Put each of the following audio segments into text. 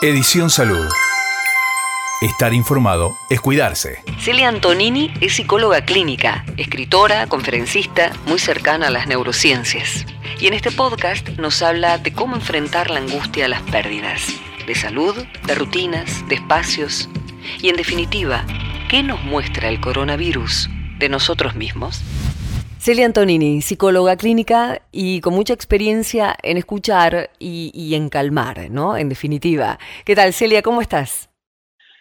Edición Salud. Estar informado es cuidarse. Celia Antonini es psicóloga clínica, escritora, conferencista, muy cercana a las neurociencias. Y en este podcast nos habla de cómo enfrentar la angustia a las pérdidas, de salud, de rutinas, de espacios y en definitiva, ¿qué nos muestra el coronavirus de nosotros mismos? Celia Antonini, psicóloga clínica y con mucha experiencia en escuchar y, y en calmar, ¿no? En definitiva. ¿Qué tal, Celia? ¿Cómo estás?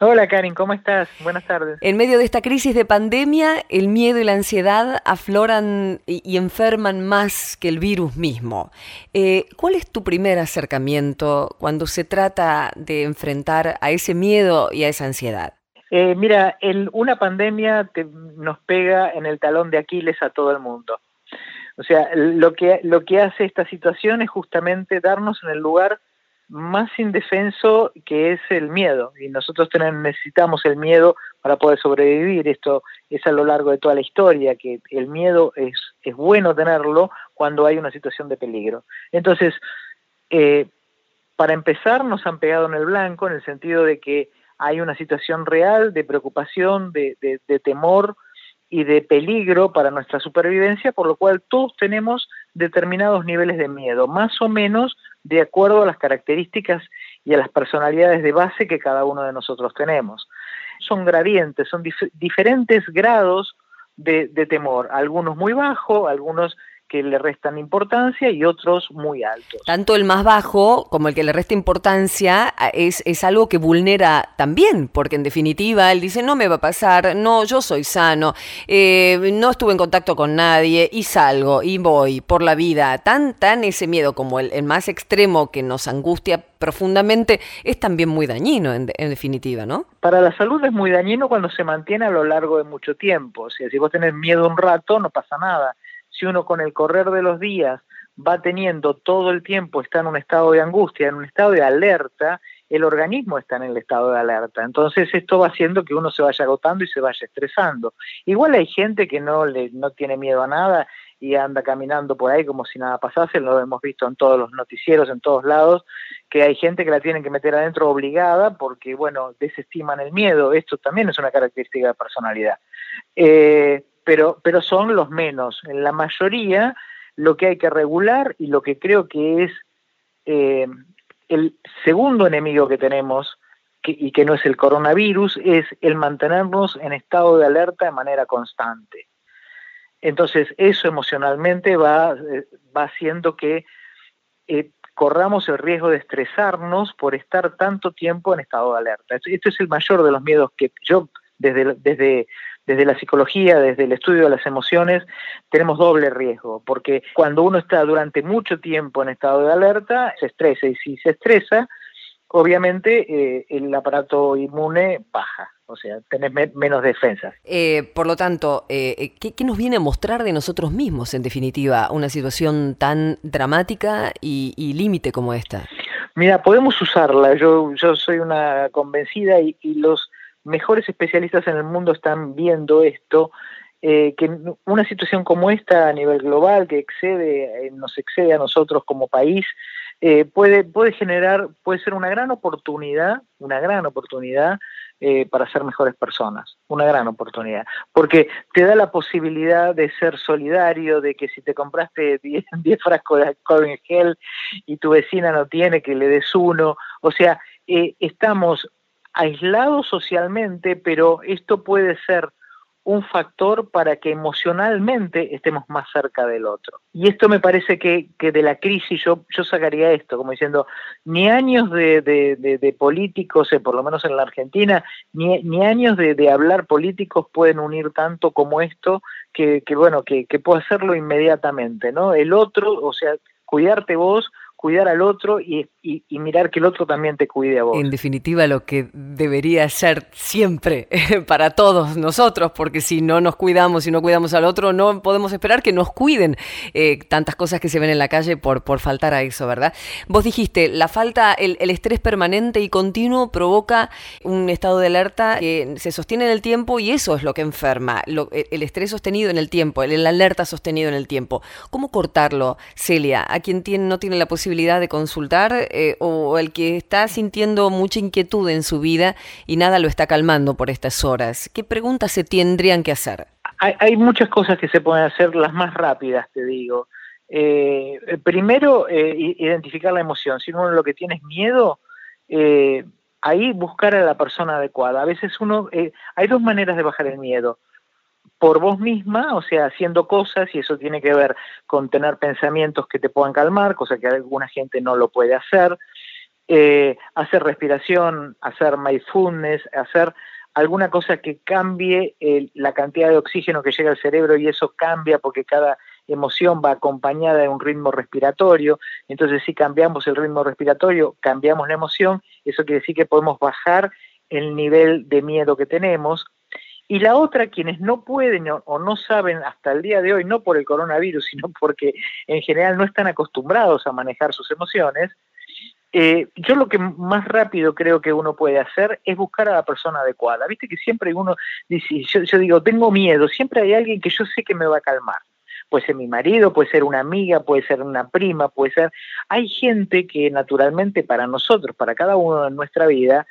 Hola Karin, ¿cómo estás? Buenas tardes. En medio de esta crisis de pandemia, el miedo y la ansiedad afloran y, y enferman más que el virus mismo. Eh, ¿Cuál es tu primer acercamiento cuando se trata de enfrentar a ese miedo y a esa ansiedad? Eh, mira, una pandemia nos pega en el talón de Aquiles a todo el mundo. O sea, lo que, lo que hace esta situación es justamente darnos en el lugar más indefenso que es el miedo. Y nosotros tenemos, necesitamos el miedo para poder sobrevivir. Esto es a lo largo de toda la historia, que el miedo es, es bueno tenerlo cuando hay una situación de peligro. Entonces, eh, para empezar, nos han pegado en el blanco en el sentido de que hay una situación real de preocupación, de, de- de temor y de peligro para nuestra supervivencia, por lo cual todos tenemos determinados niveles de miedo, más o menos de acuerdo a las características y a las personalidades de base que cada uno de nosotros tenemos. Son gradientes, son dif- diferentes grados de, de temor, algunos muy bajos, algunos que le restan importancia y otros muy altos. Tanto el más bajo como el que le resta importancia es, es algo que vulnera también, porque en definitiva él dice, no me va a pasar, no, yo soy sano, eh, no estuve en contacto con nadie y salgo y voy por la vida. Tan, tan ese miedo como el, el más extremo que nos angustia profundamente es también muy dañino en, en definitiva, ¿no? Para la salud es muy dañino cuando se mantiene a lo largo de mucho tiempo. O sea, si vos tenés miedo un rato, no pasa nada. Si uno con el correr de los días va teniendo todo el tiempo, está en un estado de angustia, en un estado de alerta, el organismo está en el estado de alerta. Entonces esto va haciendo que uno se vaya agotando y se vaya estresando. Igual hay gente que no, le, no tiene miedo a nada y anda caminando por ahí como si nada pasase, lo hemos visto en todos los noticieros, en todos lados, que hay gente que la tienen que meter adentro obligada porque, bueno, desestiman el miedo. Esto también es una característica de personalidad. Eh, pero, pero son los menos. En la mayoría, lo que hay que regular y lo que creo que es eh, el segundo enemigo que tenemos y que no es el coronavirus, es el mantenernos en estado de alerta de manera constante. Entonces, eso emocionalmente va, eh, va haciendo que eh, corramos el riesgo de estresarnos por estar tanto tiempo en estado de alerta. Este es el mayor de los miedos que yo, desde, desde, desde la psicología, desde el estudio de las emociones, tenemos doble riesgo, porque cuando uno está durante mucho tiempo en estado de alerta, se estresa, y si se estresa, obviamente eh, el aparato inmune baja, o sea, tenés me- menos defensas. Eh, por lo tanto, eh, eh, ¿qué, qué nos viene a mostrar de nosotros mismos, en definitiva, una situación tan dramática y, y límite como esta? Mira, podemos usarla. Yo, yo soy una convencida y, y los mejores especialistas en el mundo están viendo esto, eh, que una situación como esta a nivel global, que excede, eh, nos excede a nosotros como país, eh, puede, puede generar, puede ser una gran oportunidad, una gran oportunidad para ser mejores personas, una gran oportunidad, porque te da la posibilidad de ser solidario, de que si te compraste 10, 10 frascos de alcohol en gel y tu vecina no tiene, que le des uno, o sea, estamos aislados socialmente, pero esto puede ser un factor para que emocionalmente estemos más cerca del otro. Y esto me parece que, de la crisis yo, yo sacaría esto, como diciendo, ni años de, de, de, de políticos, eh, por lo menos en la Argentina, ni, ni años de, hablar políticos pueden unir tanto como esto, que, que bueno, que, que puedo hacerlo inmediatamente, ¿no? El otro, o sea, cuidarte vos, cuidar al otro y, mirar que el otro también te cuide a vos. En definitiva, lo que debería ser siempre para todos nosotros, porque si no nos cuidamos y no cuidamos al otro, no podemos esperar que nos cuiden eh, tantas cosas que se ven en la calle por, por faltar a eso, ¿verdad? Vos dijiste, la falta, el, estrés permanente y continuo provoca un estado de alerta que se sostiene en el tiempo y eso es lo que enferma, el estrés sostenido en el tiempo, el, alerta sostenido en el tiempo. ¿Cómo cortarlo, Celia? A quien tiene, no tiene la posibilidad de consultar eh, o el que está sintiendo mucha inquietud en su vida y nada lo está calmando por estas horas. ¿Qué preguntas se tendrían que hacer? Hay, muchas cosas que se pueden hacer, las más rápidas, te digo. Eh, primero, eh, identificar la emoción. Si uno lo que tiene es miedo, ahí buscar a la persona adecuada. A veces uno, hay dos maneras de bajar el miedo por vos misma, o sea, haciendo cosas, y eso tiene que ver con tener pensamientos que te puedan calmar, cosa que alguna gente no lo puede hacer, eh, hacer respiración, hacer mindfulness, hacer alguna cosa que cambie la cantidad de oxígeno que llega al cerebro y eso cambia porque cada emoción va acompañada de un ritmo respiratorio, entonces si cambiamos el ritmo respiratorio, cambiamos la emoción, eso quiere decir que podemos bajar el nivel de miedo que tenemos, y la otra, quienes no pueden o no saben hasta el día de hoy, no por el coronavirus, sino porque en general no están acostumbrados a manejar sus emociones, eh, yo lo que más rápido creo que uno puede hacer es buscar a la persona adecuada. Viste que siempre uno dice, yo, yo digo, tengo miedo, siempre hay alguien que yo sé que me va a calmar puede ser mi marido, puede ser una amiga, puede ser una prima, puede ser... Hay gente que naturalmente para nosotros, para cada uno en nuestra vida,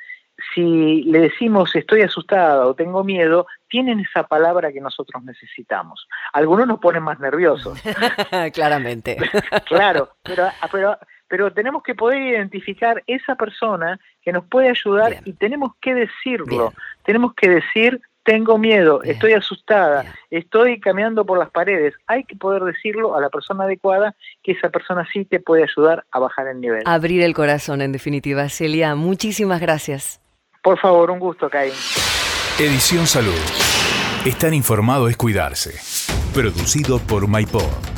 si le decimos estoy asustada o tengo miedo, tienen esa palabra que nosotros necesitamos. Algunos nos ponen más nerviosos. Claramente. claro, pero, pero, pero tenemos que poder identificar esa persona que nos puede ayudar y tenemos que decirlo. Tenemos que decir, tengo miedo, estoy asustada, estoy caminando por las paredes. Hay que poder decirlo a la persona adecuada que esa persona sí te puede ayudar a bajar el nivel. Abrir el corazón, en definitiva. Celia, muchísimas gracias. Por favor, un gusto, Caín. Edición Salud. Estar informado es cuidarse. Producido por MyPod.